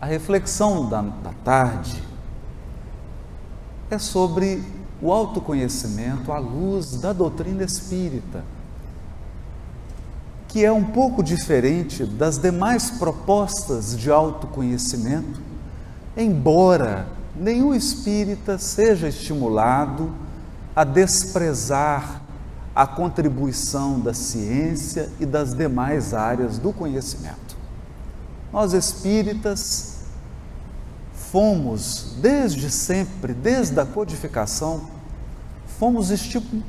A reflexão da, da tarde é sobre o autoconhecimento à luz da doutrina espírita, que é um pouco diferente das demais propostas de autoconhecimento, embora nenhum espírita seja estimulado a desprezar a contribuição da ciência e das demais áreas do conhecimento. Nós espíritas fomos, desde sempre, desde a codificação, fomos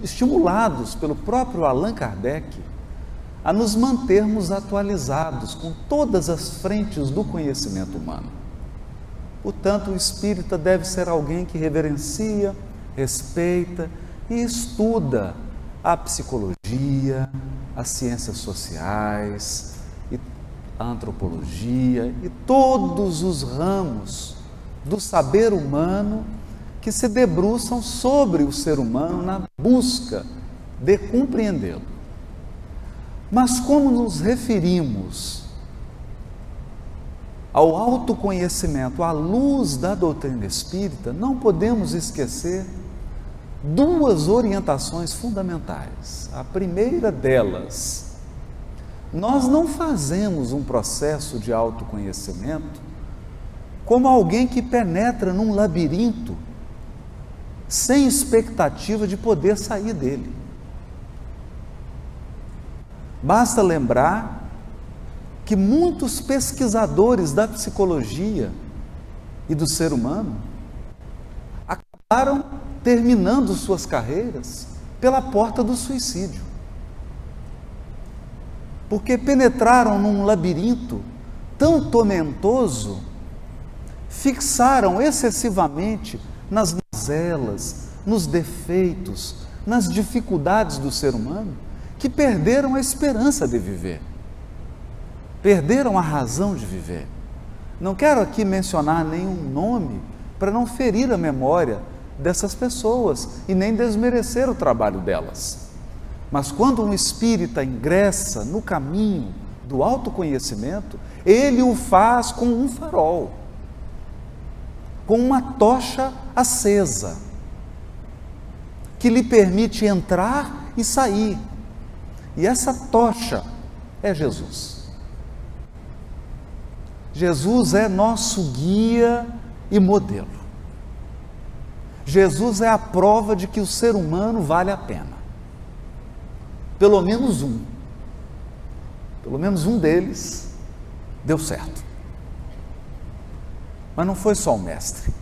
estimulados pelo próprio Allan Kardec a nos mantermos atualizados com todas as frentes do conhecimento humano. Portanto, o espírita deve ser alguém que reverencia, respeita e estuda a psicologia, as ciências sociais, a antropologia e todos os ramos do saber humano que se debruçam sobre o ser humano na busca de compreendê-lo. Mas como nos referimos ao autoconhecimento à luz da doutrina espírita, não podemos esquecer duas orientações fundamentais. A primeira delas, nós não fazemos um processo de autoconhecimento como alguém que penetra num labirinto sem expectativa de poder sair dele. Basta lembrar que muitos pesquisadores da psicologia e do ser humano acabaram terminando suas carreiras pela porta do suicídio. Porque penetraram num labirinto tão tormentoso, fixaram excessivamente nas mazelas, nos defeitos, nas dificuldades do ser humano, que perderam a esperança de viver perderam a razão de viver. Não quero aqui mencionar nenhum nome para não ferir a memória dessas pessoas e nem desmerecer o trabalho delas. Mas quando um espírita ingressa no caminho do autoconhecimento, ele o faz com um farol, com uma tocha acesa, que lhe permite entrar e sair. E essa tocha é Jesus. Jesus é nosso guia e modelo. Jesus é a prova de que o ser humano vale a pena. Pelo menos um. Pelo menos um deles deu certo. Mas não foi só o mestre.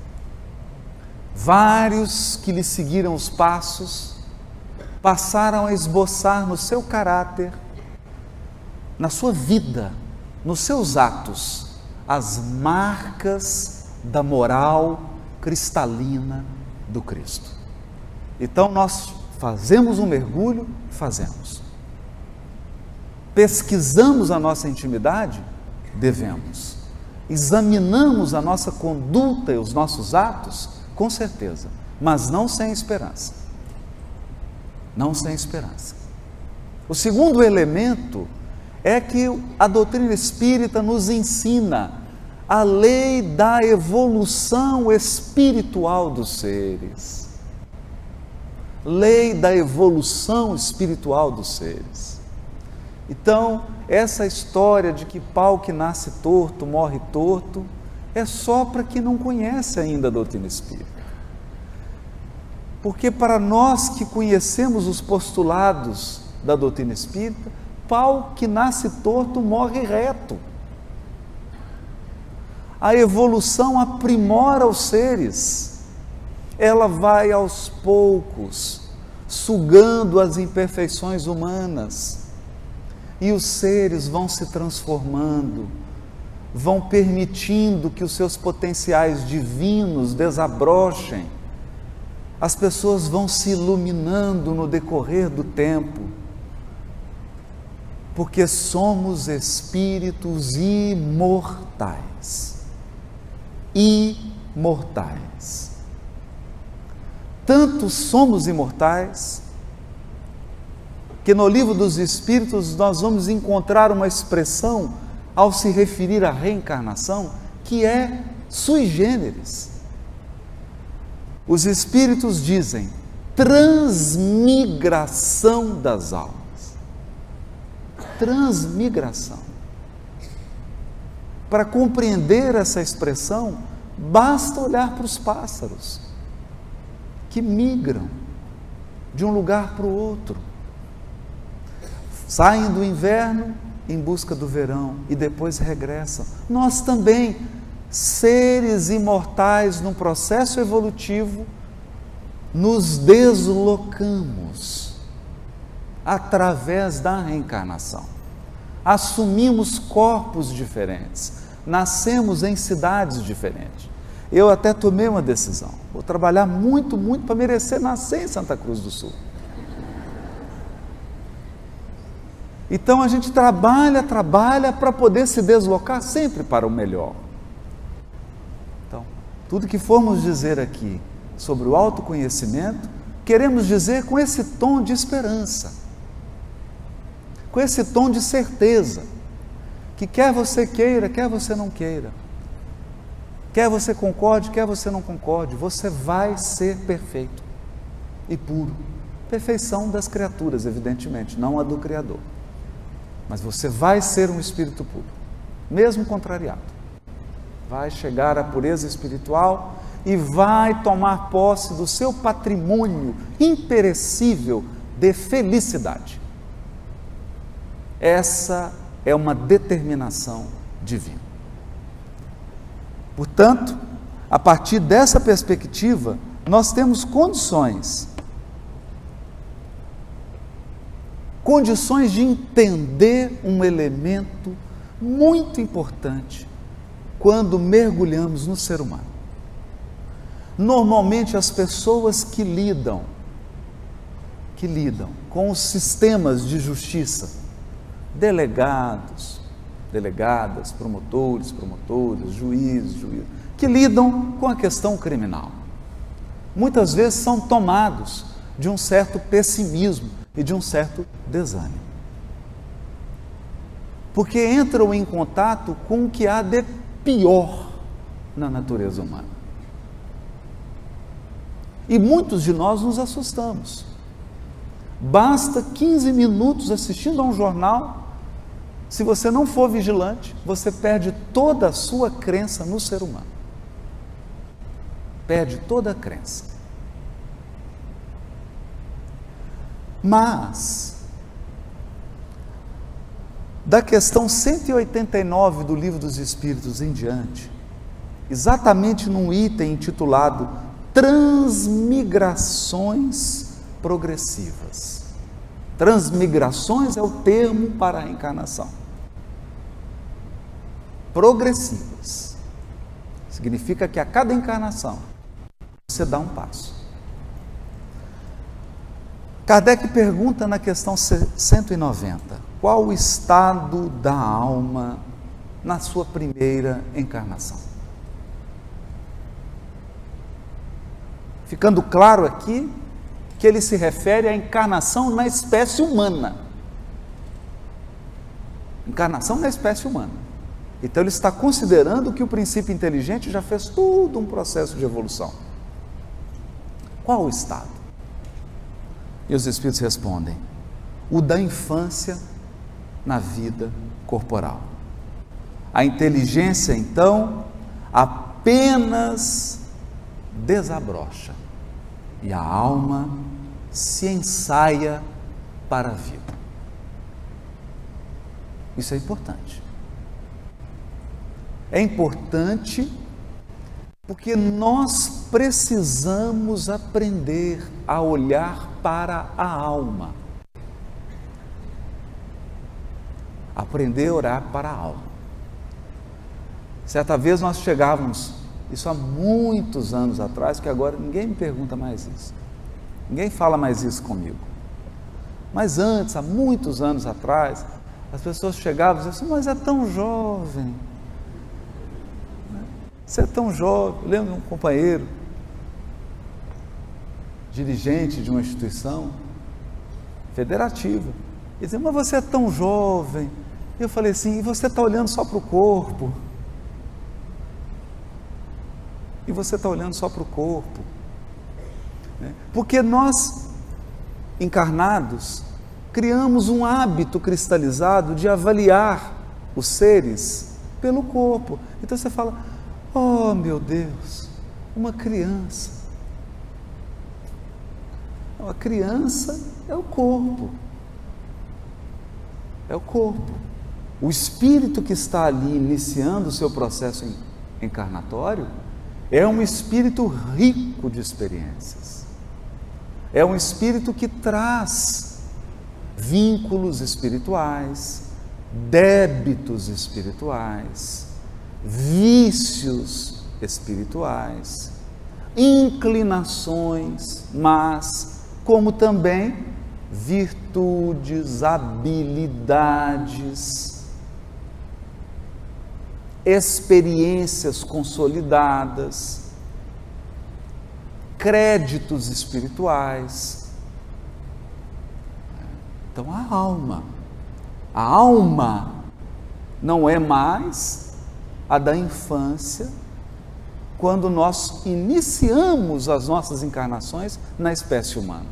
Vários que lhe seguiram os passos passaram a esboçar no seu caráter, na sua vida, nos seus atos, as marcas da moral cristalina do Cristo. Então nós fazemos um mergulho, fazemos. Pesquisamos a nossa intimidade, devemos. Examinamos a nossa conduta e os nossos atos, com certeza, mas não sem esperança. Não sem esperança. O segundo elemento é que a doutrina espírita nos ensina a lei da evolução espiritual dos seres. Lei da evolução espiritual dos seres. Então, essa história de que pau que nasce torto morre torto é só para quem não conhece ainda a doutrina espírita. Porque para nós que conhecemos os postulados da doutrina espírita, pau que nasce torto morre reto. A evolução aprimora os seres, ela vai aos poucos, sugando as imperfeições humanas, e os seres vão se transformando, vão permitindo que os seus potenciais divinos desabrochem, as pessoas vão se iluminando no decorrer do tempo porque somos espíritos imortais. Imortais. Tanto somos imortais, que no livro dos Espíritos nós vamos encontrar uma expressão ao se referir à reencarnação que é sui generis. Os espíritos dizem transmigração das almas. Transmigração. Para compreender essa expressão, basta olhar para os pássaros que migram de um lugar para o outro. Saem do inverno em busca do verão e depois regressam. Nós também, seres imortais num processo evolutivo, nos deslocamos através da reencarnação. Assumimos corpos diferentes, nascemos em cidades diferentes. Eu até tomei uma decisão. Vou trabalhar muito, muito para merecer nascer em Santa Cruz do Sul. Então a gente trabalha, trabalha para poder se deslocar sempre para o melhor. Então, tudo que formos dizer aqui sobre o autoconhecimento, queremos dizer com esse tom de esperança, com esse tom de certeza, que quer você queira, quer você não queira, quer você concorde, quer você não concorde, você vai ser perfeito e puro. Perfeição das criaturas, evidentemente, não a do Criador. Mas você vai ser um espírito puro, mesmo contrariado. Vai chegar à pureza espiritual e vai tomar posse do seu patrimônio imperecível de felicidade. Essa é uma determinação divina. Portanto, a partir dessa perspectiva, nós temos condições condições de entender um elemento muito importante quando mergulhamos no ser humano. Normalmente as pessoas que lidam que lidam com os sistemas de justiça, delegados, delegadas, promotores, promotoras, juízes, juízes, que lidam com a questão criminal. Muitas vezes são tomados de um certo pessimismo e de um certo desânimo. Porque entram em contato com o que há de pior na natureza humana. E muitos de nós nos assustamos. Basta 15 minutos assistindo a um jornal. Se você não for vigilante, você perde toda a sua crença no ser humano. Perde toda a crença. Mas, da questão 189 do Livro dos Espíritos em diante, exatamente num item intitulado Transmigrações Progressivas. Transmigrações é o termo para a encarnação. Progressivas. Significa que a cada encarnação você dá um passo. Kardec pergunta na questão 190: qual o estado da alma na sua primeira encarnação? Ficando claro aqui que ele se refere à encarnação na espécie humana. Encarnação na espécie humana. Então ele está considerando que o princípio inteligente já fez todo um processo de evolução. Qual o estado? E os Espíritos respondem: o da infância na vida corporal. A inteligência, então, apenas desabrocha e a alma se ensaia para a vida. Isso é importante. É importante porque nós precisamos aprender a olhar para a alma. Aprender a orar para a alma. Certa vez nós chegávamos, isso há muitos anos atrás, que agora ninguém me pergunta mais isso. Ninguém fala mais isso comigo. Mas antes, há muitos anos atrás, as pessoas chegavam e diziam assim, mas é tão jovem você é tão jovem. Eu lembro de um companheiro, dirigente de uma instituição federativa. Ele dizia, mas você é tão jovem. Eu falei assim, e você está olhando só para o corpo? e você está olhando só para o corpo. Porque nós, encarnados, criamos um hábito cristalizado de avaliar os seres pelo corpo. Então você fala: Oh meu Deus, uma criança. A criança é o corpo. É o corpo. O espírito que está ali iniciando o seu processo encarnatório é um espírito rico de experiências. É um espírito que traz vínculos espirituais, débitos espirituais, vícios espirituais, inclinações, mas como também virtudes, habilidades, experiências consolidadas, créditos espirituais. Então, a alma. A alma não é mais a da infância, quando nós iniciamos as nossas encarnações na espécie humana.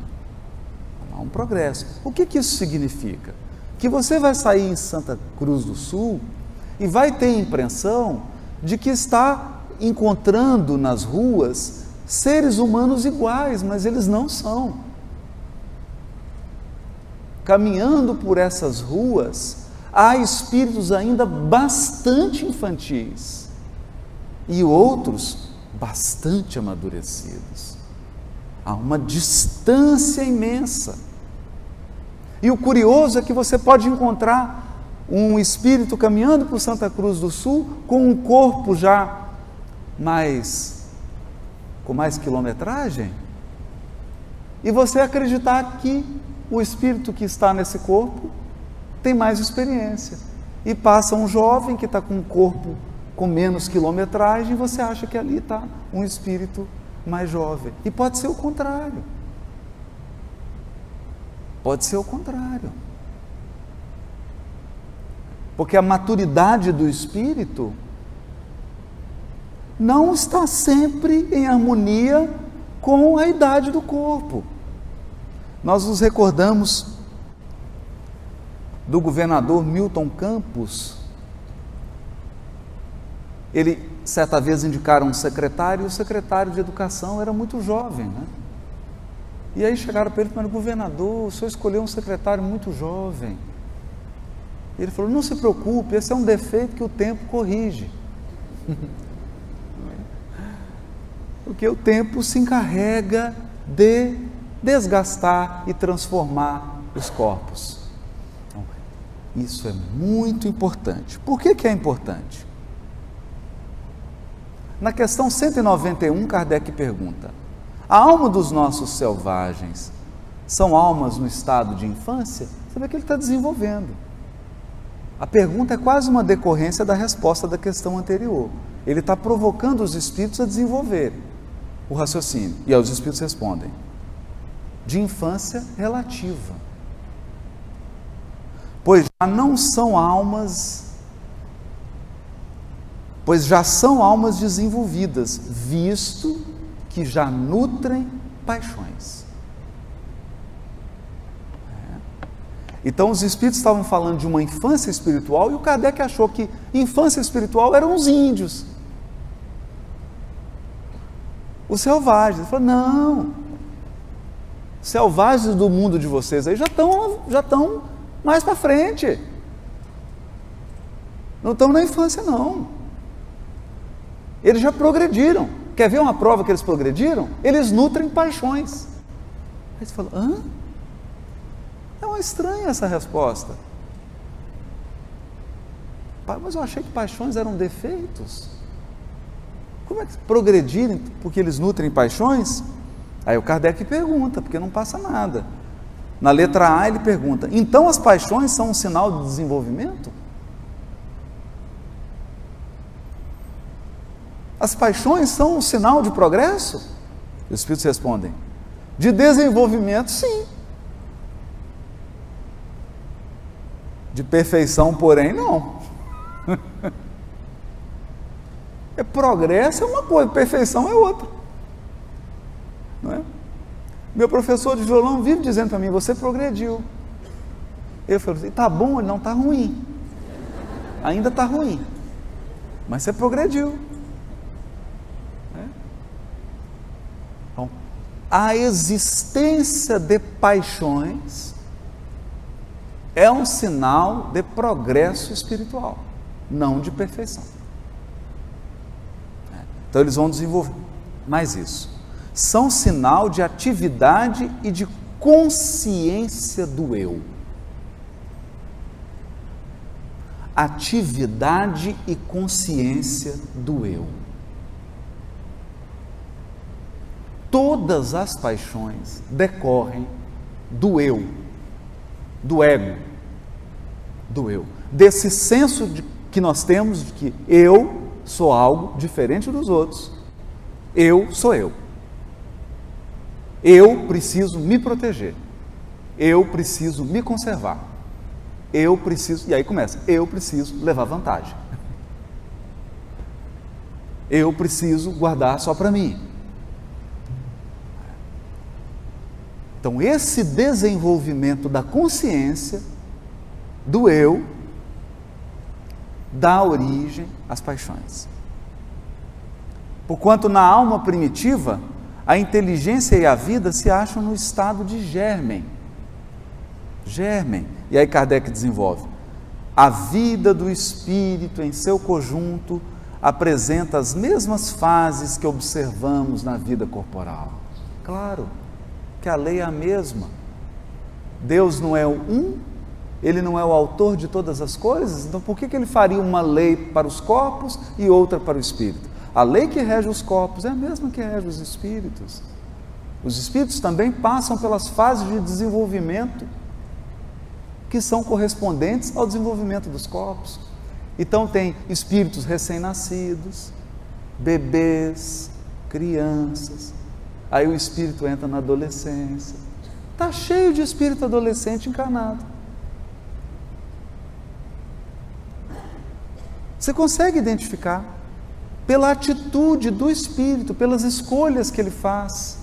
Há um progresso. O que, que isso significa? Que você vai sair em Santa Cruz do Sul e vai ter a impressão de que está encontrando nas ruas seres humanos iguais, mas eles não são. Caminhando por essas ruas, há espíritos ainda bastante infantis e outros bastante amadurecidos. Há uma distância imensa. E o curioso é que você pode encontrar um espírito caminhando por Santa Cruz do Sul com um corpo já mais com mais quilometragem? E você acreditar que o espírito que está nesse corpo tem mais experiência. E passa um jovem que está com um corpo com menos quilometragem você acha que ali está um espírito mais jovem. E pode ser o contrário. Pode ser o contrário. Porque a maturidade do espírito não está sempre em harmonia com a idade do corpo. Nós nos recordamos do governador Milton Campos. Ele, certa vez, indicaram um secretário, e o secretário de educação era muito jovem, né? E aí chegaram para ele e falaram, governador, o senhor escolheu um secretário muito jovem. Ele falou: Não se preocupe, esse é um defeito que o tempo corrige. Porque o tempo se encarrega de desgastar e transformar os corpos. Então, isso é muito importante. Por que, que é importante? Na questão 191, Kardec pergunta: A alma dos nossos selvagens são almas no estado de infância? Você vê que ele está desenvolvendo. A pergunta é quase uma decorrência da resposta da questão anterior. Ele está provocando os espíritos a desenvolver o raciocínio. E aí os espíritos respondem: de infância relativa. Pois já não são almas, pois já são almas desenvolvidas, visto que já nutrem paixões. Então os espíritos estavam falando de uma infância espiritual e o Kardec achou que infância espiritual eram os índios. Os selvagens. Ele falou: não, selvagens do mundo de vocês aí já estão já estão mais para frente. Não estão na infância, não. Eles já progrediram. Quer ver uma prova que eles progrediram? Eles nutrem paixões. Aí você falou: hã? É uma estranha essa resposta. Mas eu achei que paixões eram defeitos. Como é que progredirem porque eles nutrem paixões? Aí o Kardec pergunta, porque não passa nada. Na letra A ele pergunta: então as paixões são um sinal de desenvolvimento? As paixões são um sinal de progresso? Os Espíritos respondem: de desenvolvimento, sim. De perfeição, porém, não. É progresso é uma coisa, perfeição é outra. Não é? Meu professor de violão vive dizendo para mim: você progrediu. Eu falo assim: tá bom, não está ruim. Ainda está ruim. Mas você progrediu. É? Então, a existência de paixões é um sinal de progresso espiritual, não de perfeição. Então eles vão desenvolver mais isso. São sinal de atividade e de consciência do eu. atividade e consciência do eu. Todas as paixões decorrem do eu, do ego, do eu, desse senso de, que nós temos de que eu sou algo diferente dos outros. Eu sou eu. Eu preciso me proteger. Eu preciso me conservar eu preciso, e aí começa, eu preciso levar vantagem. Eu preciso guardar só para mim. Então, esse desenvolvimento da consciência do eu dá origem às paixões. Porquanto na alma primitiva, a inteligência e a vida se acham no estado de germen germem. E aí Kardec desenvolve. A vida do espírito em seu conjunto apresenta as mesmas fases que observamos na vida corporal. Claro que a lei é a mesma. Deus não é um, ele não é o autor de todas as coisas, então por que, que ele faria uma lei para os corpos e outra para o espírito? A lei que rege os corpos é a mesma que rege os espíritos. Os espíritos também passam pelas fases de desenvolvimento que são correspondentes ao desenvolvimento dos corpos. Então, tem espíritos recém-nascidos, bebês, crianças. Aí o espírito entra na adolescência. Está cheio de espírito adolescente encarnado. Você consegue identificar pela atitude do espírito, pelas escolhas que ele faz,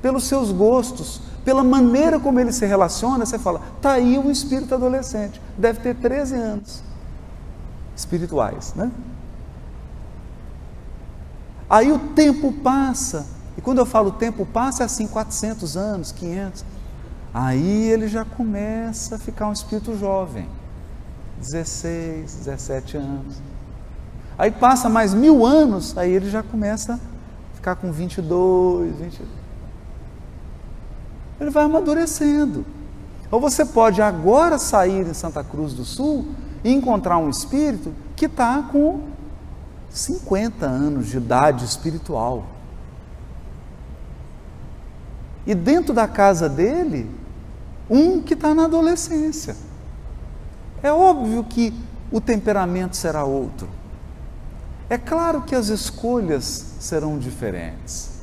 pelos seus gostos, pela maneira como ele se relaciona, você fala, está aí um espírito adolescente, deve ter 13 anos espirituais, né? Aí o tempo passa, e quando eu falo tempo passa, é assim, 400 anos, 500. Aí ele já começa a ficar um espírito jovem, 16, 17 anos. Aí passa mais mil anos, aí ele já começa a ficar com 22, 22 ele vai amadurecendo. Ou você pode agora sair em Santa Cruz do Sul e encontrar um espírito que está com 50 anos de idade espiritual. E dentro da casa dele, um que está na adolescência. É óbvio que o temperamento será outro. É claro que as escolhas serão diferentes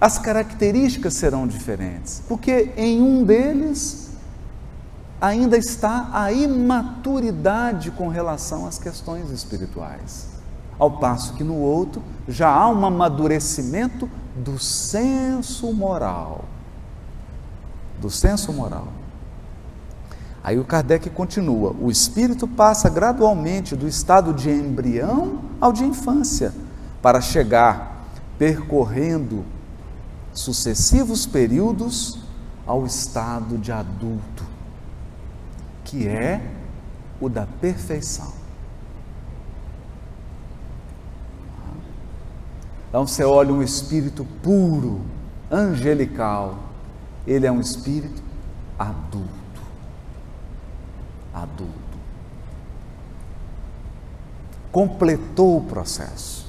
as características serão diferentes, porque em um deles ainda está a imaturidade com relação às questões espirituais, ao passo que no outro já há um amadurecimento do senso moral. Do senso moral. Aí o Kardec continua: o espírito passa gradualmente do estado de embrião ao de infância, para chegar percorrendo sucessivos períodos ao estado de adulto, que é o da perfeição. Então você olha um espírito puro, angelical, ele é um espírito adulto. Adulto. Completou o processo.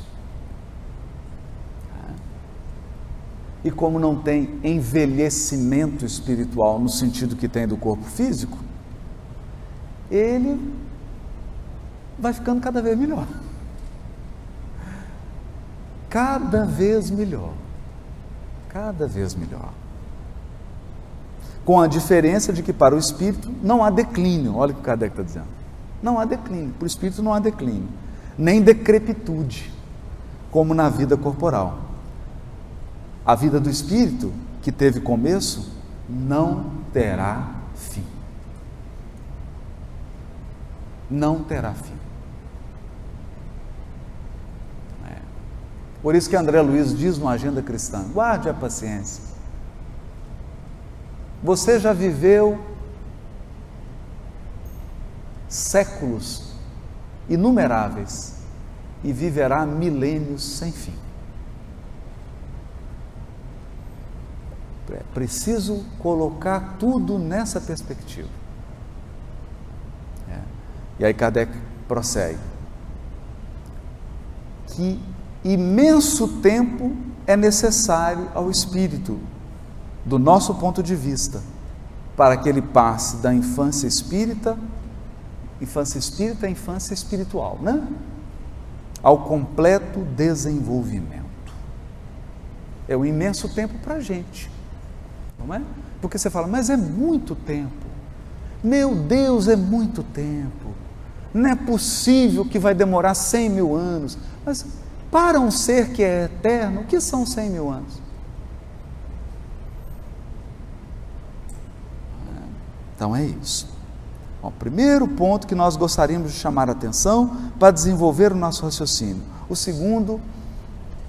E como não tem envelhecimento espiritual no sentido que tem do corpo físico, ele vai ficando cada vez melhor. Cada vez melhor. Cada vez melhor. Com a diferença de que para o espírito não há declínio. Olha o que Kardec está dizendo. Não há declínio. Para o espírito não há declínio. nem decrepitude, como na vida corporal. A vida do espírito, que teve começo, não terá fim. Não terá fim. É. Por isso que André Luiz diz no Agenda Cristã: guarde a paciência. Você já viveu séculos inumeráveis e viverá milênios sem fim. É preciso colocar tudo nessa perspectiva. É. E aí Kardec prossegue. Que imenso tempo é necessário ao espírito, do nosso ponto de vista, para que ele passe da infância espírita, infância espírita à infância espiritual, né? Ao completo desenvolvimento. É um imenso tempo para a gente não é? Porque você fala, mas é muito tempo. Meu Deus, é muito tempo. Não é possível que vai demorar 100 mil anos. Mas para um ser que é eterno, o que são 100 mil anos? Então é isso. O primeiro ponto que nós gostaríamos de chamar a atenção para desenvolver o nosso raciocínio. O segundo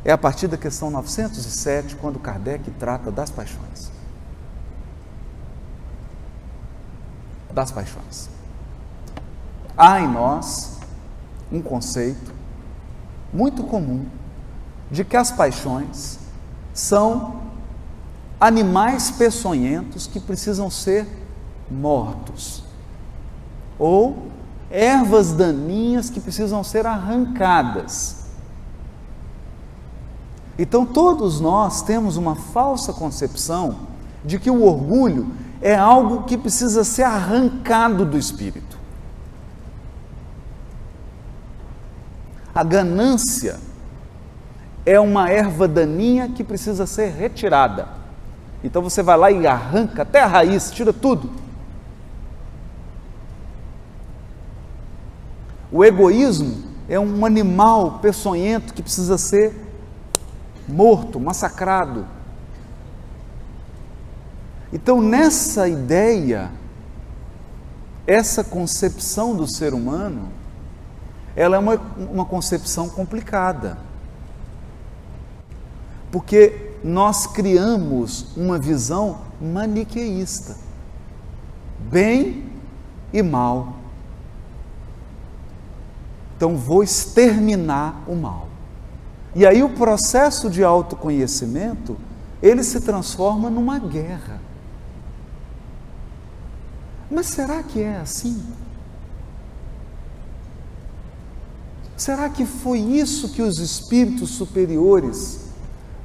é a partir da questão 907, quando Kardec trata das paixões. das paixões. Há em nós um conceito muito comum de que as paixões são animais peçonhentos que precisam ser mortos, ou ervas daninhas que precisam ser arrancadas. Então, todos nós temos uma falsa concepção de que o orgulho é algo que precisa ser arrancado do espírito. A ganância é uma erva daninha que precisa ser retirada. Então você vai lá e arranca até a raiz, tira tudo. O egoísmo é um animal peçonhento que precisa ser morto, massacrado. Então, nessa ideia, essa concepção do ser humano, ela é uma, uma concepção complicada. Porque nós criamos uma visão maniqueísta, bem e mal. Então vou exterminar o mal. E aí o processo de autoconhecimento, ele se transforma numa guerra. Mas será que é assim? Será que foi isso que os espíritos superiores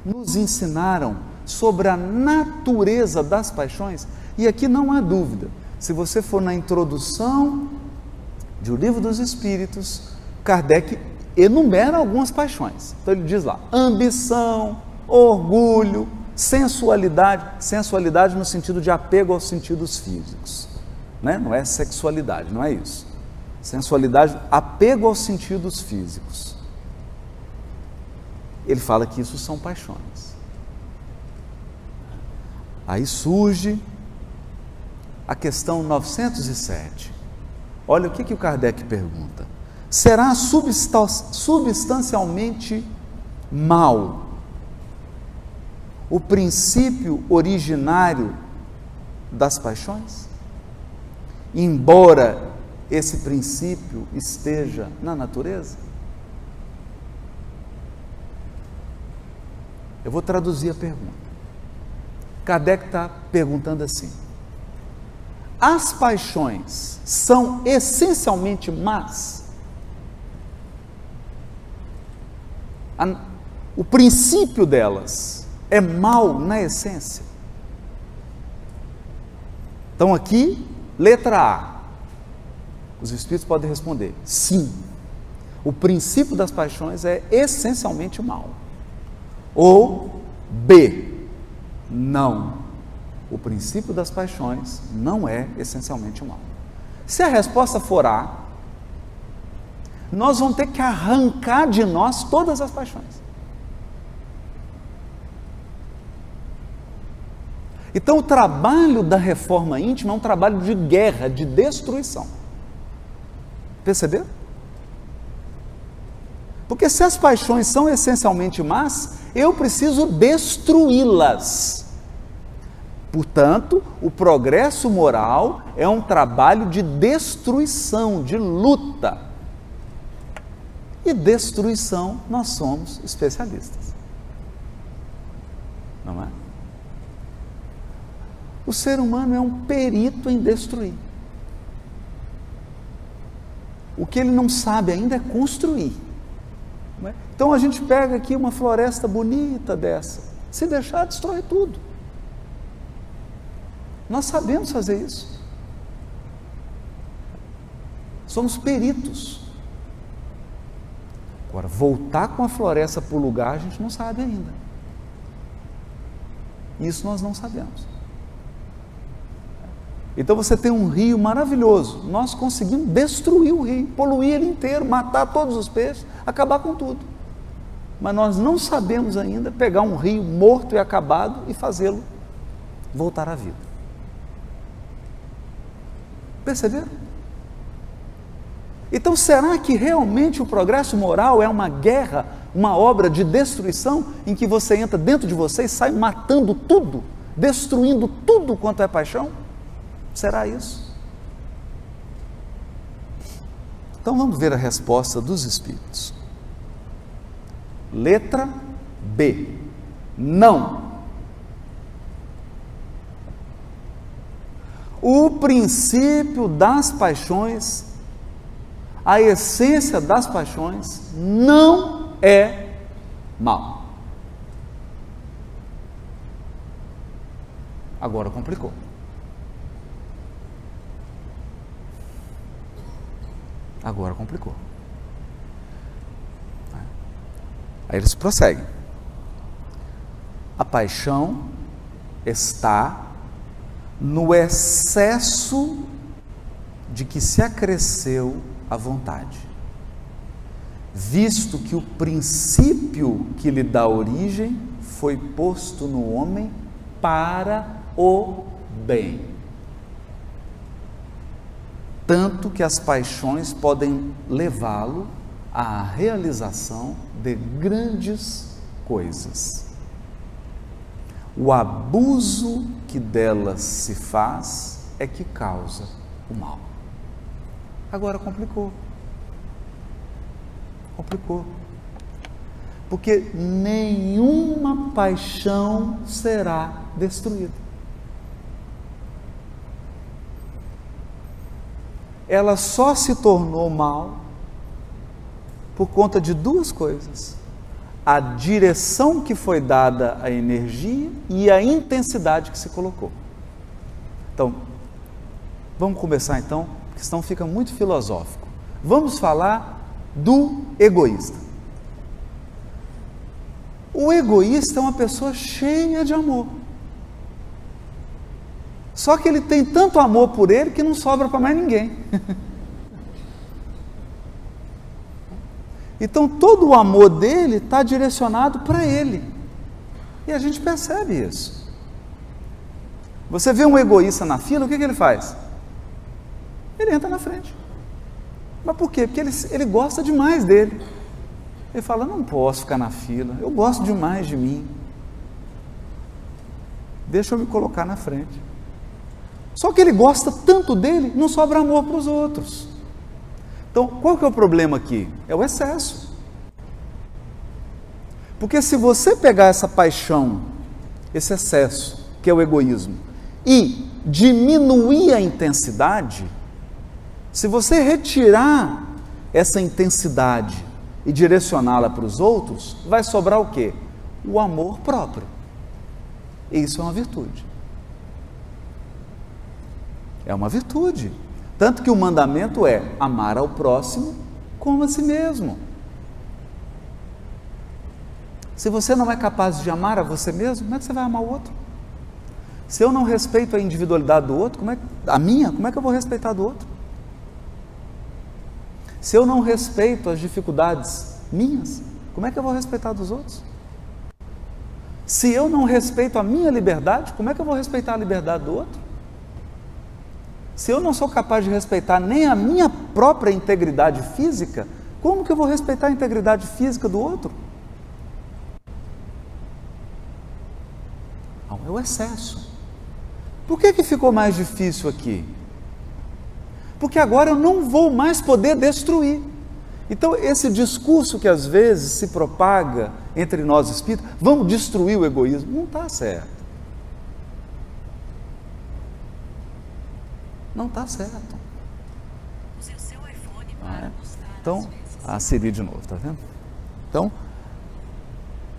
nos ensinaram sobre a natureza das paixões? E aqui não há dúvida. Se você for na introdução de O Livro dos Espíritos, Kardec enumera algumas paixões. Então ele diz lá: ambição, orgulho, sensualidade, sensualidade no sentido de apego aos sentidos físicos né? não é sexualidade, não é isso. Sensualidade, apego aos sentidos físicos. Ele fala que isso são paixões. Aí surge a questão 907. Olha o que, que o Kardec pergunta. Será substancialmente mal o princípio originário das paixões? embora esse princípio esteja na natureza? Eu vou traduzir a pergunta. Kardec está perguntando assim: as paixões são essencialmente más? O princípio delas é mal na essência? Então aqui Letra A. Os espíritos podem responder: sim. O princípio das paixões é essencialmente mal. Ou B. Não. O princípio das paixões não é essencialmente mal. Se a resposta for A, nós vamos ter que arrancar de nós todas as paixões. Então, o trabalho da reforma íntima é um trabalho de guerra, de destruição. Perceberam? Porque se as paixões são essencialmente más, eu preciso destruí-las. Portanto, o progresso moral é um trabalho de destruição, de luta. E destruição nós somos especialistas. Não é? O ser humano é um perito em destruir. O que ele não sabe ainda é construir. É? Então a gente pega aqui uma floresta bonita dessa, se deixar, destrói tudo. Nós sabemos fazer isso. Somos peritos. Agora, voltar com a floresta para o lugar, a gente não sabe ainda. Isso nós não sabemos. Então você tem um rio maravilhoso. Nós conseguimos destruir o rio, poluir ele inteiro, matar todos os peixes, acabar com tudo. Mas nós não sabemos ainda pegar um rio morto e acabado e fazê-lo voltar à vida. Perceberam? Então, será que realmente o progresso moral é uma guerra, uma obra de destruição em que você entra dentro de você e sai matando tudo, destruindo tudo quanto é paixão? Será isso? Então vamos ver a resposta dos Espíritos. Letra B. Não. O princípio das paixões, a essência das paixões, não é mal. Agora complicou. Agora complicou. Aí eles prosseguem. A paixão está no excesso de que se acresceu a vontade, visto que o princípio que lhe dá origem foi posto no homem para o bem tanto que as paixões podem levá-lo à realização de grandes coisas. O abuso que delas se faz é que causa o mal. Agora complicou. Complicou. Porque nenhuma paixão será destruída. ela só se tornou mal por conta de duas coisas: a direção que foi dada à energia e a intensidade que se colocou. Então, vamos começar então, porque senão fica muito filosófico. Vamos falar do egoísta. O egoísta é uma pessoa cheia de amor. Só que ele tem tanto amor por ele que não sobra para mais ninguém. então todo o amor dele está direcionado para ele. E a gente percebe isso. Você vê um egoísta na fila, o que, que ele faz? Ele entra na frente. Mas por quê? Porque ele, ele gosta demais dele. Ele fala: não posso ficar na fila, eu gosto demais de mim. Deixa eu me colocar na frente. Só que ele gosta tanto dele, não sobra amor para os outros. Então, qual que é o problema aqui? É o excesso. Porque se você pegar essa paixão, esse excesso, que é o egoísmo, e diminuir a intensidade, se você retirar essa intensidade e direcioná-la para os outros, vai sobrar o quê? O amor próprio. E isso é uma virtude. É uma virtude. Tanto que o mandamento é amar ao próximo como a si mesmo. Se você não é capaz de amar a você mesmo, como é que você vai amar o outro? Se eu não respeito a individualidade do outro, como é, a minha, como é que eu vou respeitar do outro? Se eu não respeito as dificuldades minhas, como é que eu vou respeitar dos outros? Se eu não respeito a minha liberdade, como é que eu vou respeitar a liberdade do outro? Se eu não sou capaz de respeitar nem a minha própria integridade física, como que eu vou respeitar a integridade física do outro? Não, é o excesso. Por que, que ficou mais difícil aqui? Porque agora eu não vou mais poder destruir. Então, esse discurso que às vezes se propaga entre nós espíritos, vamos destruir o egoísmo, não está certo. Não está certo. Ah, é? Então, a Siri de novo, está vendo? Então,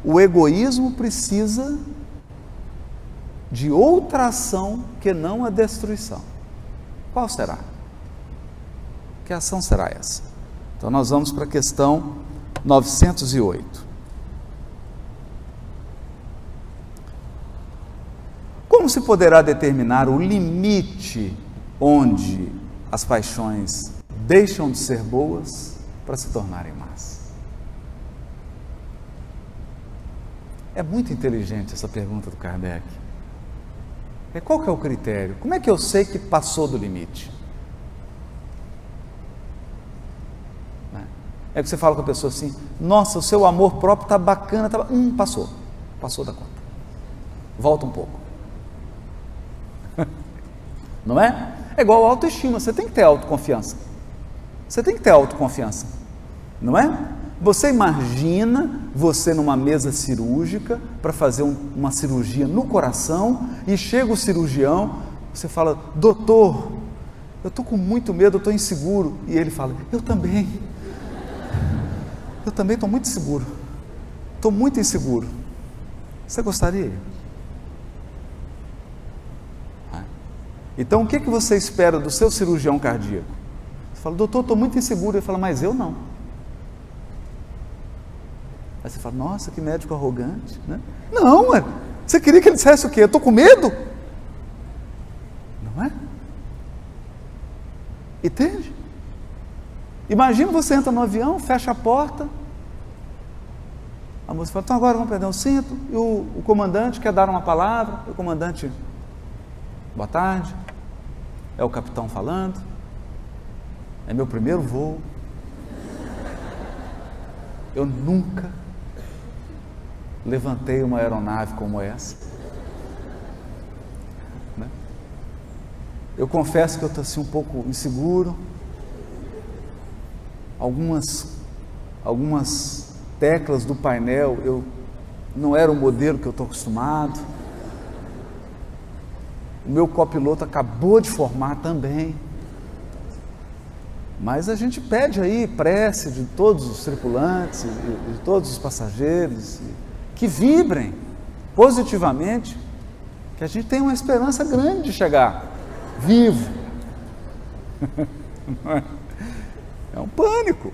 o egoísmo precisa de outra ação que não a destruição. Qual será? Que ação será essa? Então, nós vamos para a questão 908. Como se poderá determinar o limite onde as paixões deixam de ser boas para se tornarem más? É muito inteligente essa pergunta do Kardec. É qual que é o critério? Como é que eu sei que passou do limite? Né? É que você fala com a pessoa assim: Nossa, o seu amor próprio está bacana, tá... hum, passou, passou da conta. Volta um pouco. Não é? É igual autoestima, você tem que ter autoconfiança. Você tem que ter autoconfiança, não é? Você imagina você numa mesa cirúrgica para fazer um, uma cirurgia no coração e chega o cirurgião, você fala, doutor, eu estou com muito medo, eu estou inseguro. E ele fala, eu também. Eu também estou muito seguro. Estou muito inseguro. Você gostaria? Então, o que, que você espera do seu cirurgião cardíaco? Você fala, doutor, estou muito inseguro. Ele fala, mas eu não. Aí você fala, nossa, que médico arrogante. Né? Não, é. você queria que ele dissesse o quê? Eu estou com medo? Não é? Entende? Imagina você entra no avião, fecha a porta, a moça fala, então agora vamos perder o cinto, e o, o comandante quer dar uma palavra, e o comandante, boa tarde, é o capitão falando, é meu primeiro voo, eu nunca levantei uma aeronave como essa. Né? Eu confesso que eu estou assim um pouco inseguro. Algumas, algumas teclas do painel eu não era o modelo que eu estou acostumado. O meu copiloto acabou de formar também. Mas a gente pede aí prece de todos os tripulantes, de todos os passageiros, que vibrem positivamente, que a gente tem uma esperança grande de chegar vivo. É um pânico.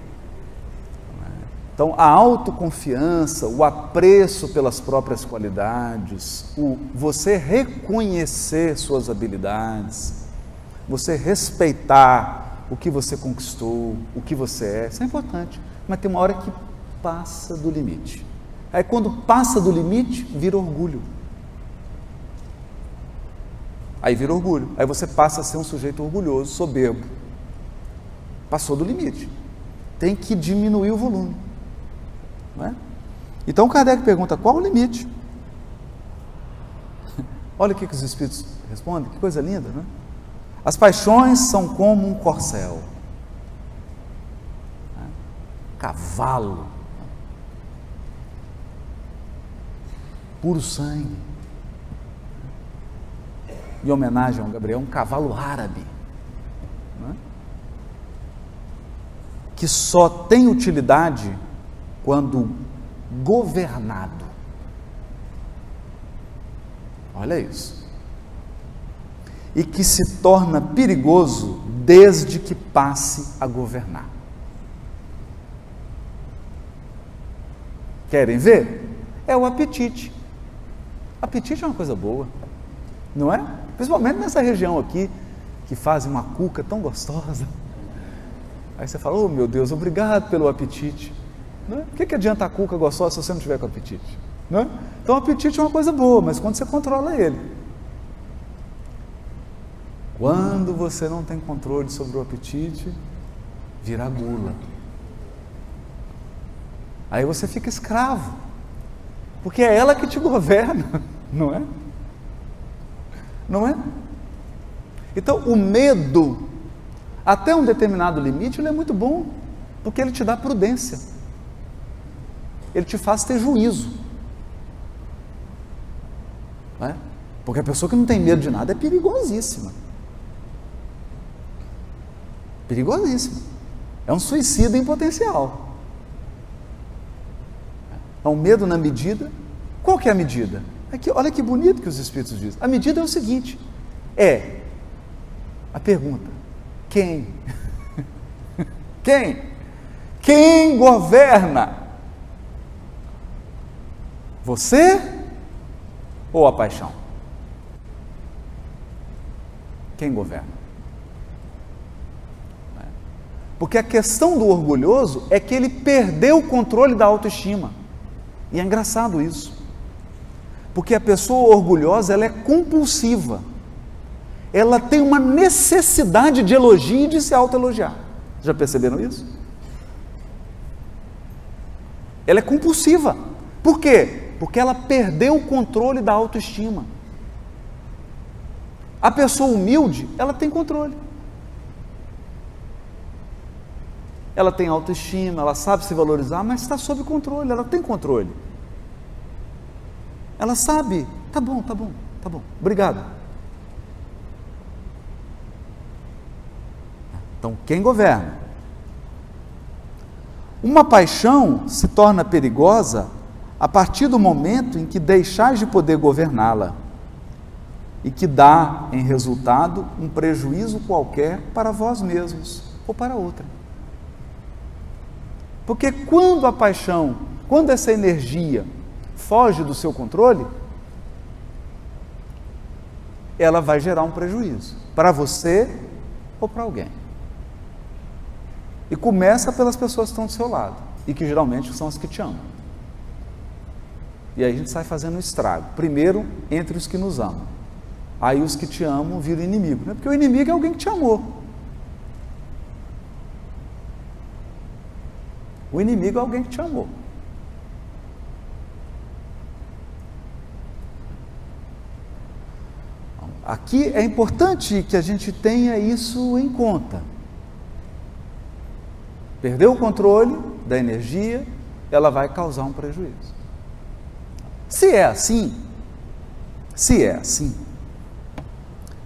Então, a autoconfiança, o apreço pelas próprias qualidades, o você reconhecer suas habilidades, você respeitar o que você conquistou, o que você é, isso é importante. Mas tem uma hora que passa do limite. Aí quando passa do limite, vira orgulho. Aí vira orgulho. Aí você passa a ser um sujeito orgulhoso, soberbo. Passou do limite. Tem que diminuir o volume. É? Então Kardec pergunta: qual o limite? Olha o que, que os espíritos respondem, que coisa linda, né? As paixões são como um corcel. Cavalo puro sangue. Em homenagem ao Gabriel, um cavalo árabe. É? Que só tem utilidade quando governado. Olha isso. E que se torna perigoso desde que passe a governar. Querem ver? É o apetite. Apetite é uma coisa boa, não é? Principalmente nessa região aqui, que fazem uma cuca tão gostosa. Aí você fala, oh meu Deus, obrigado pelo apetite. Né? Por que, que adianta a cuca gostosa se você não tiver com apetite? Né? Então o apetite é uma coisa boa, mas quando você controla ele. Quando você não tem controle sobre o apetite, vira gula. Aí você fica escravo, porque é ela que te governa, não é? Não é? Então, o medo, até um determinado limite, ele é muito bom, porque ele te dá prudência, ele te faz ter juízo. É? Porque a pessoa que não tem medo de nada é perigosíssima. Perigosíssima. É um suicídio em potencial. É um medo na medida. Qual que é a medida? Aqui, olha que bonito que os Espíritos dizem. A medida é o seguinte: é a pergunta: quem? quem? Quem governa? Você ou a paixão? Quem governa? Porque a questão do orgulhoso é que ele perdeu o controle da autoestima. E é engraçado isso. Porque a pessoa orgulhosa, ela é compulsiva. Ela tem uma necessidade de elogio e de se autoelogiar. Já perceberam isso? Ela é compulsiva. Por quê? Porque ela perdeu o controle da autoestima. A pessoa humilde, ela tem controle. ela tem autoestima, ela sabe se valorizar, mas está sob controle, ela tem controle. Ela sabe, tá bom, tá bom, tá bom, obrigado. Então, quem governa? Uma paixão se torna perigosa a partir do momento em que deixais de poder governá-la e que dá, em resultado, um prejuízo qualquer para vós mesmos ou para outra. Porque quando a paixão, quando essa energia foge do seu controle, ela vai gerar um prejuízo para você ou para alguém. E começa pelas pessoas que estão do seu lado e que geralmente são as que te amam. E aí a gente sai fazendo um estrago. Primeiro, entre os que nos amam. Aí os que te amam viram inimigo. Né? Porque o inimigo é alguém que te amou. O inimigo é alguém que te amou. Aqui é importante que a gente tenha isso em conta. Perdeu o controle da energia, ela vai causar um prejuízo. Se é assim, se é assim,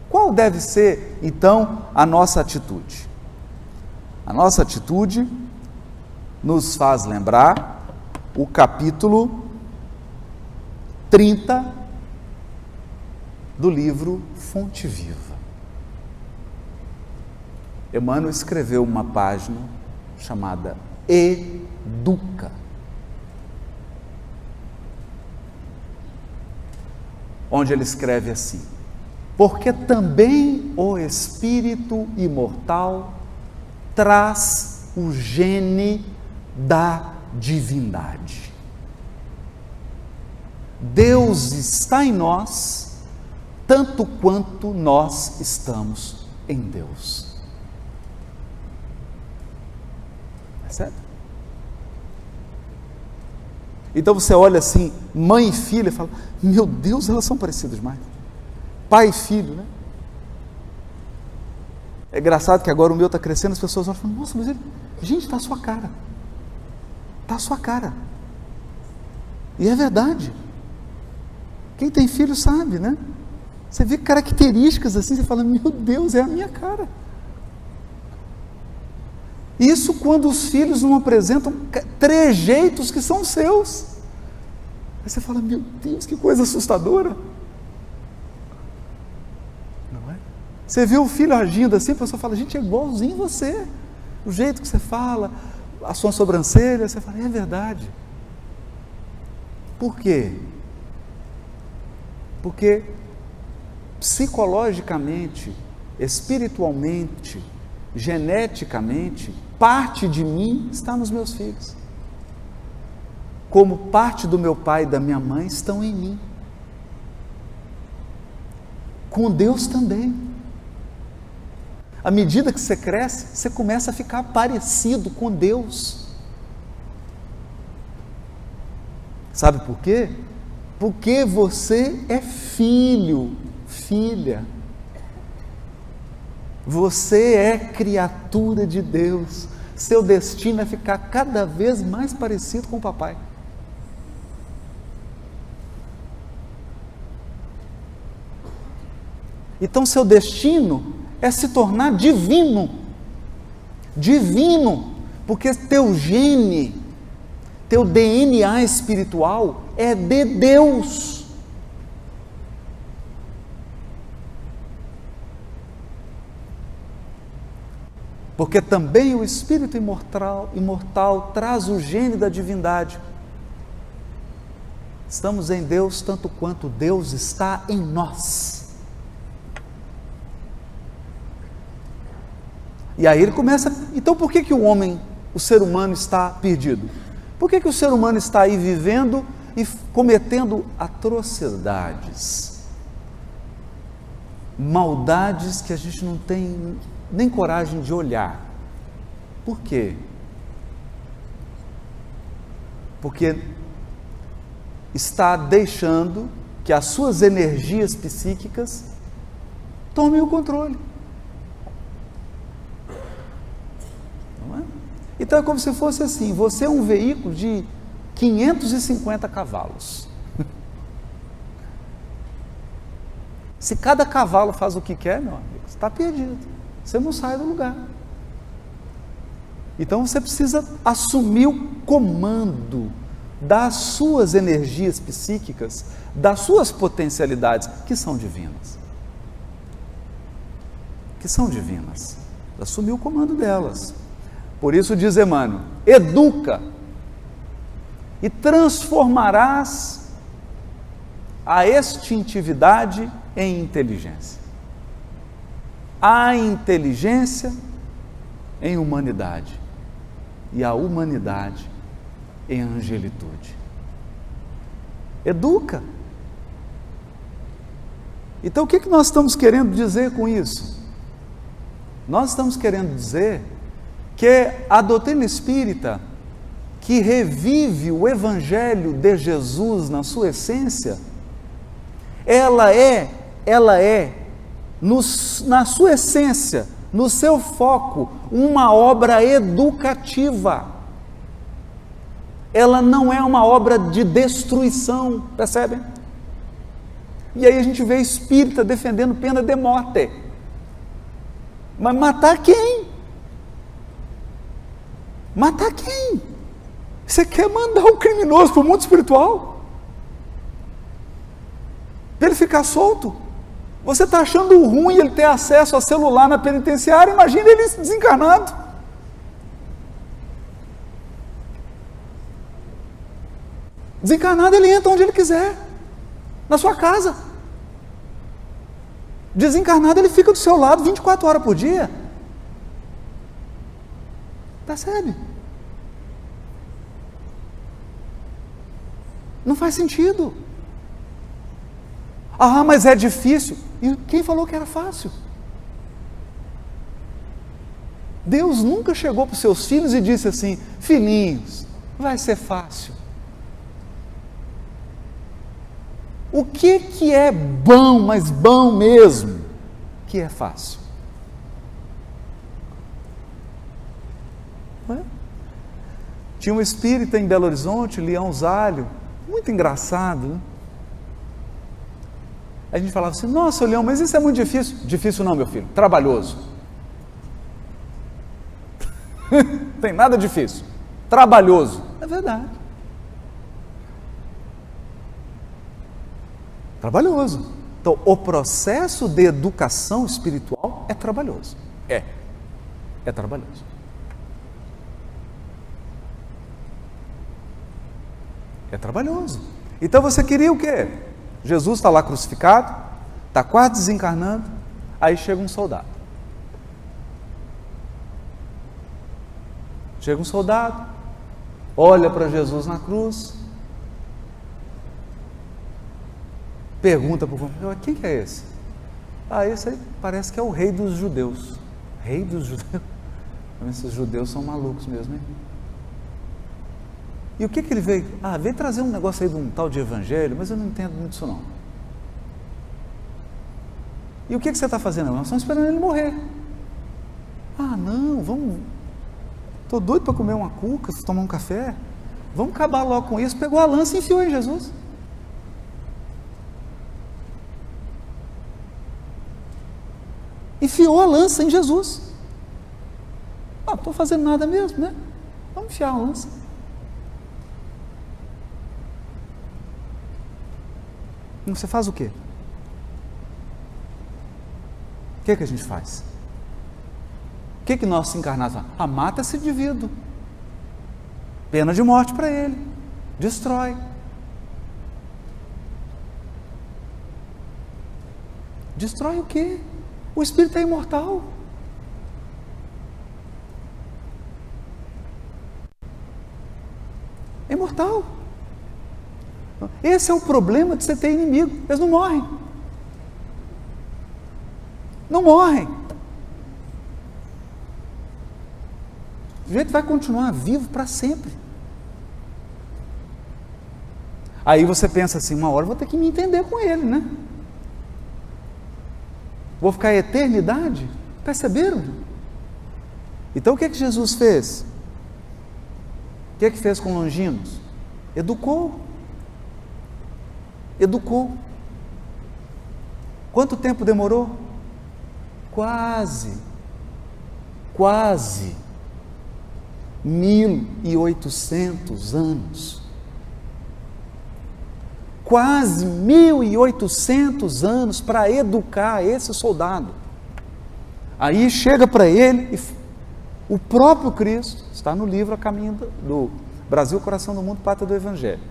qual deve ser então a nossa atitude? A nossa atitude nos faz lembrar o capítulo 30 do livro Fonte Viva. Emmanuel escreveu uma página chamada Educa. Onde ele escreve assim: Porque também o espírito imortal traz o gene da divindade. Deus está em nós tanto quanto nós estamos em Deus. Então você olha assim, mãe e filha, e fala: Meu Deus, elas são parecidas mais. Pai e filho, né? É engraçado que agora o meu está crescendo, as pessoas olham e falam: Nossa, mas ele, gente, está a sua cara. Está a sua cara. E é verdade. Quem tem filho sabe, né? Você vê características assim, você fala, meu Deus, é a minha cara. Isso quando os filhos não apresentam trejeitos que são seus. Aí você fala, meu Deus, que coisa assustadora. Não é? Você vê o filho agindo assim, a pessoa fala, gente, é igualzinho você. O jeito que você fala, a sua sobrancelha, você fala, é verdade. Por quê? Porque psicologicamente, espiritualmente, geneticamente, parte de mim está nos meus filhos. Como parte do meu pai e da minha mãe estão em mim. Com Deus também. À medida que você cresce, você começa a ficar parecido com Deus. Sabe por quê? Porque você é filho, filha. Você é criatura de Deus. Seu destino é ficar cada vez mais parecido com o papai. Então, seu destino é se tornar divino. Divino, porque teu gene, teu DNA espiritual é de Deus. Porque também o espírito imortal, imortal traz o gene da divindade. Estamos em Deus tanto quanto Deus está em nós. E aí ele começa, então por que, que o homem, o ser humano está perdido? Por que, que o ser humano está aí vivendo e cometendo atrocidades? Maldades que a gente não tem nem coragem de olhar. Por quê? Porque está deixando que as suas energias psíquicas tomem o controle. É? Então é como se fosse assim: você é um veículo de 550 cavalos. Se cada cavalo faz o que quer, meu amigo, está perdido você não sai do lugar. Então você precisa assumir o comando das suas energias psíquicas, das suas potencialidades, que são divinas. Que são divinas. Assumir o comando delas. Por isso diz Emmanuel: educa e transformarás a instintividade em inteligência a inteligência em humanidade e a humanidade em angelitude. Educa. Então, o que, que nós estamos querendo dizer com isso? Nós estamos querendo dizer que a doutrina espírita, que revive o Evangelho de Jesus na sua essência, ela é, ela é na sua essência, no seu foco, uma obra educativa. Ela não é uma obra de destruição, percebem? E aí a gente vê espírita defendendo pena de morte. Mas matar quem? Matar quem? Você quer mandar o um criminoso para o mundo espiritual? Para ele ficar solto? Você está achando ruim ele ter acesso a celular na penitenciária? Imagina ele desencarnado. Desencarnado ele entra onde ele quiser, na sua casa. Desencarnado ele fica do seu lado 24 horas por dia. Percebe? Não faz sentido. Ah, mas é difícil. E quem falou que era fácil? Deus nunca chegou para os seus filhos e disse assim: Filhinhos, vai ser fácil. O que, que é bom, mas bom mesmo, que é fácil? É? Tinha um espírita em Belo Horizonte, Leão Zalho, muito engraçado, né? A gente falava assim: nossa, Leão, mas isso é muito difícil. Difícil não, meu filho, trabalhoso. Tem nada difícil. Trabalhoso. É verdade. Trabalhoso. Então, o processo de educação espiritual é trabalhoso. É. É trabalhoso. É trabalhoso. Então você queria o quê? Jesus está lá crucificado, está quase desencarnando, aí chega um soldado. Chega um soldado, olha para Jesus na cruz, pergunta para o quem que é esse? Ah, esse aí parece que é o rei dos judeus. Rei dos judeus? Esses judeus são malucos mesmo, hein? E o que, que ele veio? Ah, veio trazer um negócio aí de um tal de evangelho, mas eu não entendo muito isso não. E o que, que você está fazendo? Nós estamos esperando ele morrer. Ah, não, vamos. Estou doido para comer uma cuca, tomar um café. Vamos acabar logo com isso. Pegou a lança e enfiou em Jesus. Enfiou a lança em Jesus. Ah, estou fazendo nada mesmo, né? Vamos enfiar a lança. Você faz o quê? O que, é que a gente faz? O que, é que nós encarnados Ah, mata esse indivíduo. Pena de morte para ele. Destrói. Destrói o quê? O espírito é imortal. É imortal. Esse é o problema de você ter inimigo. Eles não morrem. Não morrem. O jeito vai continuar vivo para sempre. Aí você pensa assim, uma hora vou ter que me entender com ele, né? Vou ficar a eternidade? Perceberam? Então o que é que Jesus fez? O que é que fez com Longinos? Educou. Educou. Quanto tempo demorou? Quase, quase 1.800 anos. Quase 1.800 anos para educar esse soldado. Aí chega para ele e o próprio Cristo, está no livro A Caminho do Brasil, Coração do Mundo, Pátria do Evangelho.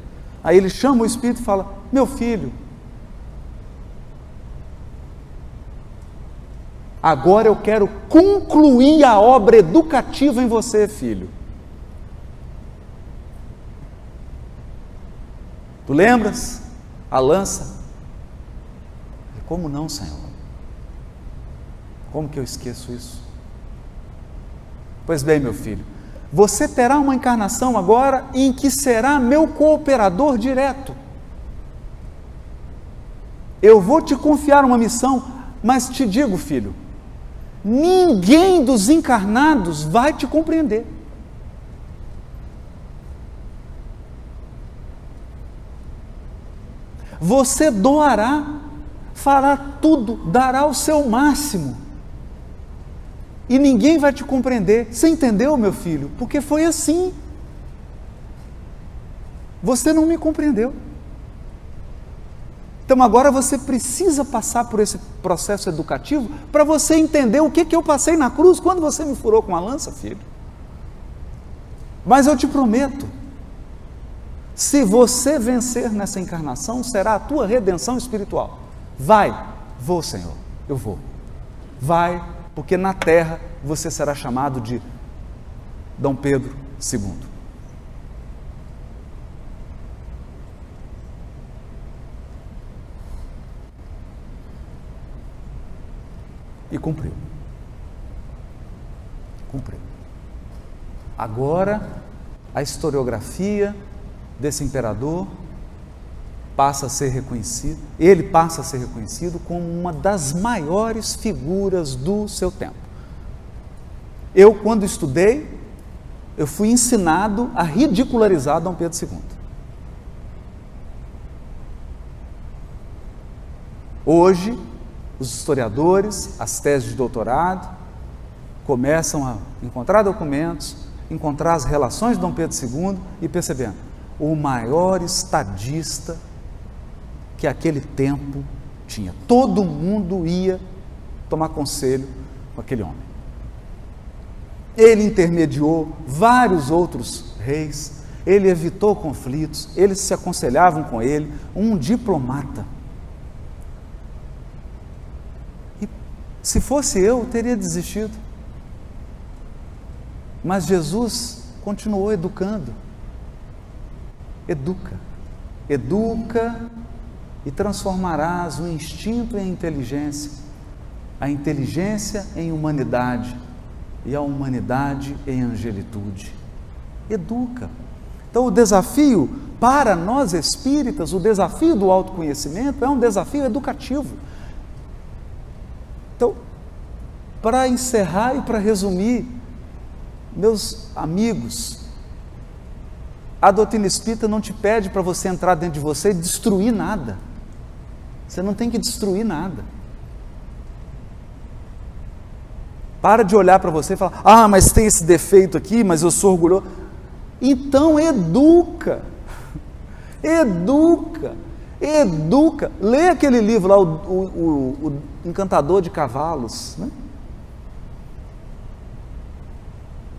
Aí ele chama o Espírito e fala: Meu filho, agora eu quero concluir a obra educativa em você, filho. Tu lembras? A lança. Como não, Senhor? Como que eu esqueço isso? Pois bem, meu filho, você terá uma encarnação agora em que será meu cooperador direto. Eu vou te confiar uma missão, mas te digo, filho, ninguém dos encarnados vai te compreender. Você doará, fará tudo, dará o seu máximo e ninguém vai te compreender. Você entendeu, meu filho? Porque foi assim. Você não me compreendeu. Então agora você precisa passar por esse processo educativo para você entender o que, que eu passei na cruz quando você me furou com a lança, filho. Mas eu te prometo, se você vencer nessa encarnação, será a tua redenção espiritual. Vai, vou, Senhor, eu vou. Vai, porque na terra você será chamado de Dom Pedro II. E cumpriu. Cumpriu. Agora, a historiografia desse imperador passa a ser reconhecido, ele passa a ser reconhecido como uma das maiores figuras do seu tempo. Eu, quando estudei, eu fui ensinado a ridicularizar Dom Pedro II. Hoje, os historiadores, as teses de doutorado, começam a encontrar documentos, encontrar as relações de Dom Pedro II e percebendo o maior estadista que aquele tempo tinha. Todo mundo ia tomar conselho com aquele homem. Ele intermediou vários outros reis, ele evitou conflitos, eles se aconselhavam com ele, um diplomata. E se fosse eu, teria desistido. Mas Jesus continuou educando. Educa. Educa e transformarás o instinto em inteligência, a inteligência em humanidade e a humanidade em angelitude. Educa. Então, o desafio para nós espíritas, o desafio do autoconhecimento é um desafio educativo. Então, para encerrar e para resumir, meus amigos, a doutrina espírita não te pede para você entrar dentro de você e destruir nada. Você não tem que destruir nada. Para de olhar para você e falar: ah, mas tem esse defeito aqui, mas eu sou orgulhoso. Então educa, educa, educa. Lê aquele livro lá, o, o, o Encantador de Cavalos. Né?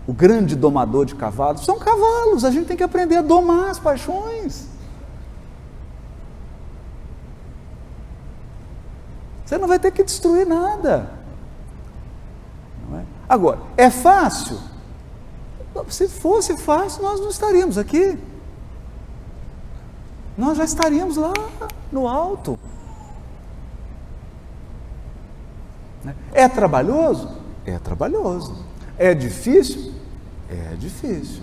O grande domador de cavalos. São cavalos, a gente tem que aprender a domar as paixões. Você não vai ter que destruir nada. É? Agora, é fácil? Se fosse fácil, nós não estaríamos aqui. Nós já estaríamos lá no alto. Né? É trabalhoso? É trabalhoso. É difícil? É difícil.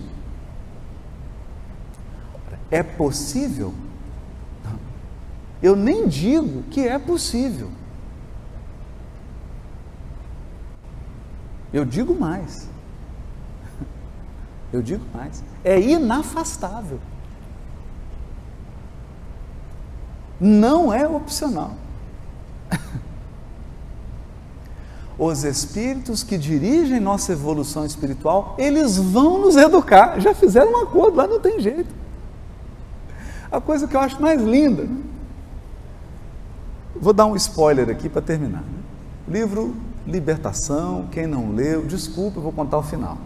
É possível? Eu nem digo que é possível. Eu digo mais. Eu digo mais. É inafastável. Não é opcional. Os espíritos que dirigem nossa evolução espiritual, eles vão nos educar. Já fizeram um acordo, lá não tem jeito. A coisa que eu acho mais linda. Né? Vou dar um spoiler aqui para terminar. Né? Livro libertação, quem não leu, desculpa, eu vou contar o final.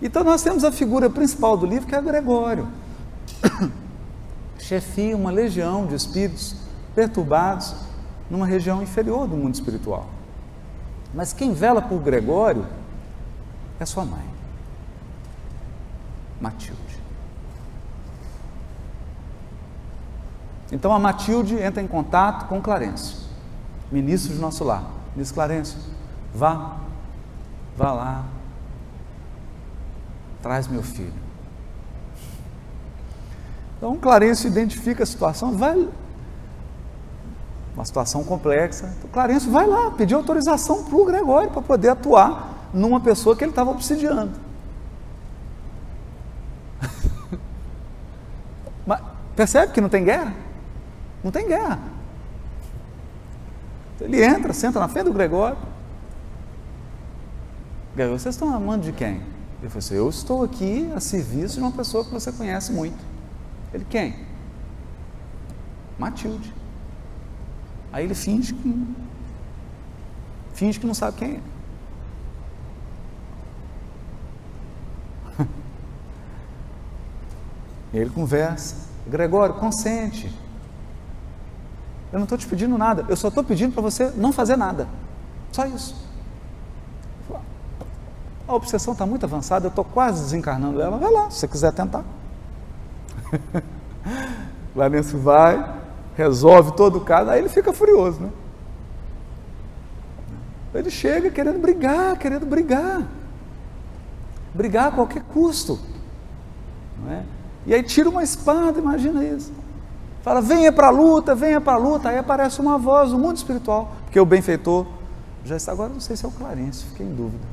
Então nós temos a figura principal do livro que é Gregório. Chefia uma legião de espíritos perturbados numa região inferior do mundo espiritual. Mas quem vela por Gregório é sua mãe, Matilde. Então a Matilde entra em contato com Clarencio, ministro de nosso lar. Diz Clarencio, vá, vá lá, traz meu filho. Então Clarencio identifica a situação, vai, uma situação complexa. Então, Clarencio vai lá pedir autorização para o Gregório para poder atuar numa pessoa que ele estava obsidiando. Mas percebe que não tem guerra? Não tem guerra. Ele entra, senta na frente do Gregório. Gregório, vocês estão amando de quem? Ele falou assim: Eu estou aqui a serviço de uma pessoa que você conhece muito. Ele, quem? Matilde. Aí ele finge que. Finge que não sabe quem é. ele conversa. Gregório, consente. Eu não estou te pedindo nada, eu só estou pedindo para você não fazer nada. Só isso. A obsessão está muito avançada, eu estou quase desencarnando ela. Vai lá, se você quiser tentar. Lourenço vai, resolve todo o caso, aí ele fica furioso, né? Ele chega querendo brigar, querendo brigar. Brigar a qualquer custo. Não é? E aí tira uma espada, imagina isso. Fala, venha para a luta, venha para a luta. Aí aparece uma voz do mundo espiritual, porque o benfeitor já está. Agora não sei se é o Clarence, fiquei em dúvida.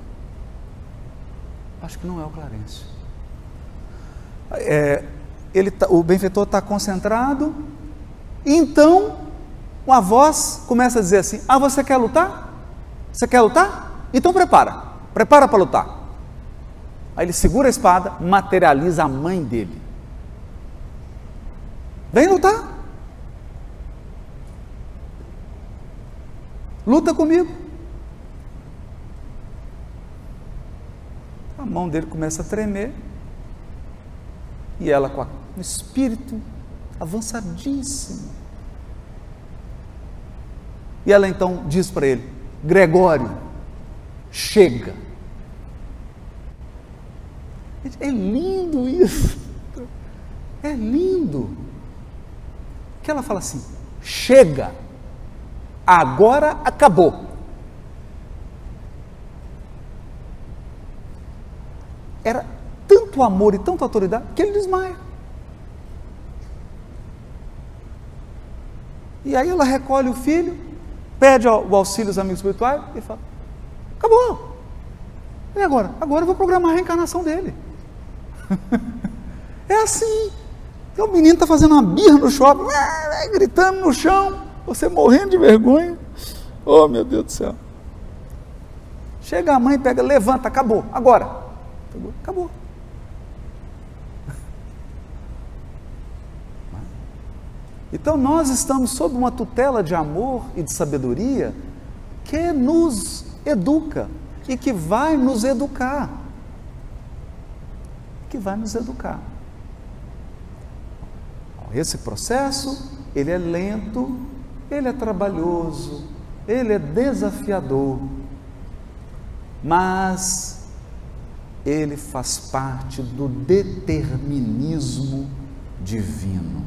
Acho que não é o Clarence. É, ele tá, o benfeitor está concentrado, então uma voz começa a dizer assim: Ah, você quer lutar? Você quer lutar? Então prepara, prepara para lutar. Aí ele segura a espada, materializa a mãe dele. Vem lutar. Luta comigo. A mão dele começa a tremer. E ela com um espírito avançadíssimo. E ela então diz para ele: Gregório, chega. É lindo isso. É lindo. Que ela fala assim: chega, agora acabou. Era tanto amor e tanta autoridade que ele desmaia. E aí ela recolhe o filho, pede o auxílio dos amigos espirituais e fala: acabou. E agora? Agora eu vou programar a reencarnação dele. é assim. O menino está fazendo uma birra no shopping, gritando no chão, você morrendo de vergonha. Oh, meu Deus do céu. Chega a mãe, pega, levanta, acabou, agora. Acabou. Então nós estamos sob uma tutela de amor e de sabedoria que nos educa e que vai nos educar. Que vai nos educar. Esse processo, ele é lento, ele é trabalhoso, ele é desafiador, mas ele faz parte do determinismo divino.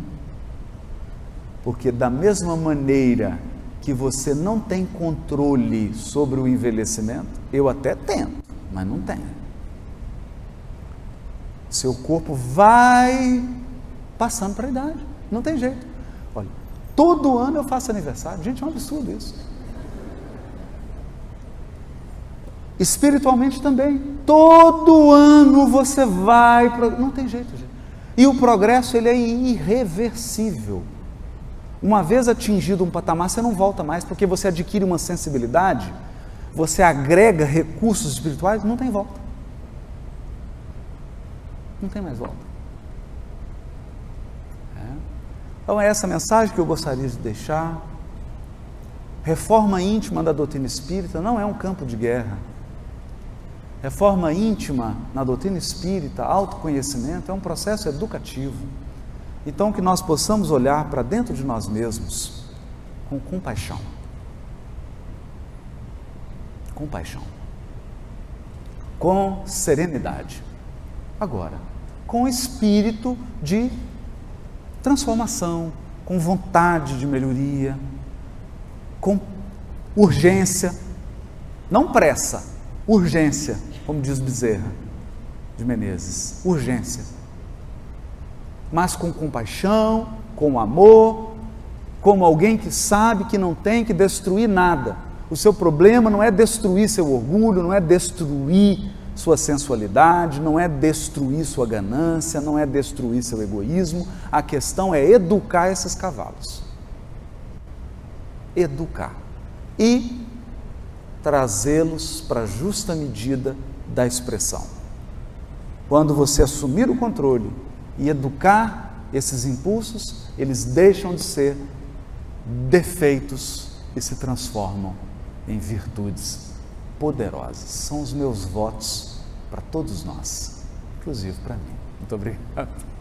Porque, da mesma maneira que você não tem controle sobre o envelhecimento, eu até tento, mas não tenho. Seu corpo vai passando para a idade, não tem jeito. Olha, todo ano eu faço aniversário, gente, é um absurdo isso. Espiritualmente também. Todo ano você vai. Não tem jeito, gente. E o progresso ele é irreversível. Uma vez atingido um patamar, você não volta mais, porque você adquire uma sensibilidade, você agrega recursos espirituais, não tem volta. Não tem mais volta. É. Então é essa mensagem que eu gostaria de deixar. Reforma íntima da doutrina espírita não é um campo de guerra Reforma íntima na doutrina espírita, autoconhecimento, é um processo educativo. Então, que nós possamos olhar para dentro de nós mesmos com compaixão. Compaixão. Com serenidade. Agora, com espírito de transformação, com vontade de melhoria, com urgência, não pressa, urgência, como diz Bezerra de Menezes, urgência. Mas com compaixão, com amor, como alguém que sabe que não tem que destruir nada. O seu problema não é destruir seu orgulho, não é destruir sua sensualidade, não é destruir sua ganância, não é destruir seu egoísmo. A questão é educar esses cavalos. Educar. E trazê-los para a justa medida da expressão. Quando você assumir o controle e educar esses impulsos, eles deixam de ser defeitos e se transformam em virtudes poderosas. São os meus votos para todos nós, inclusive para mim. Muito obrigado.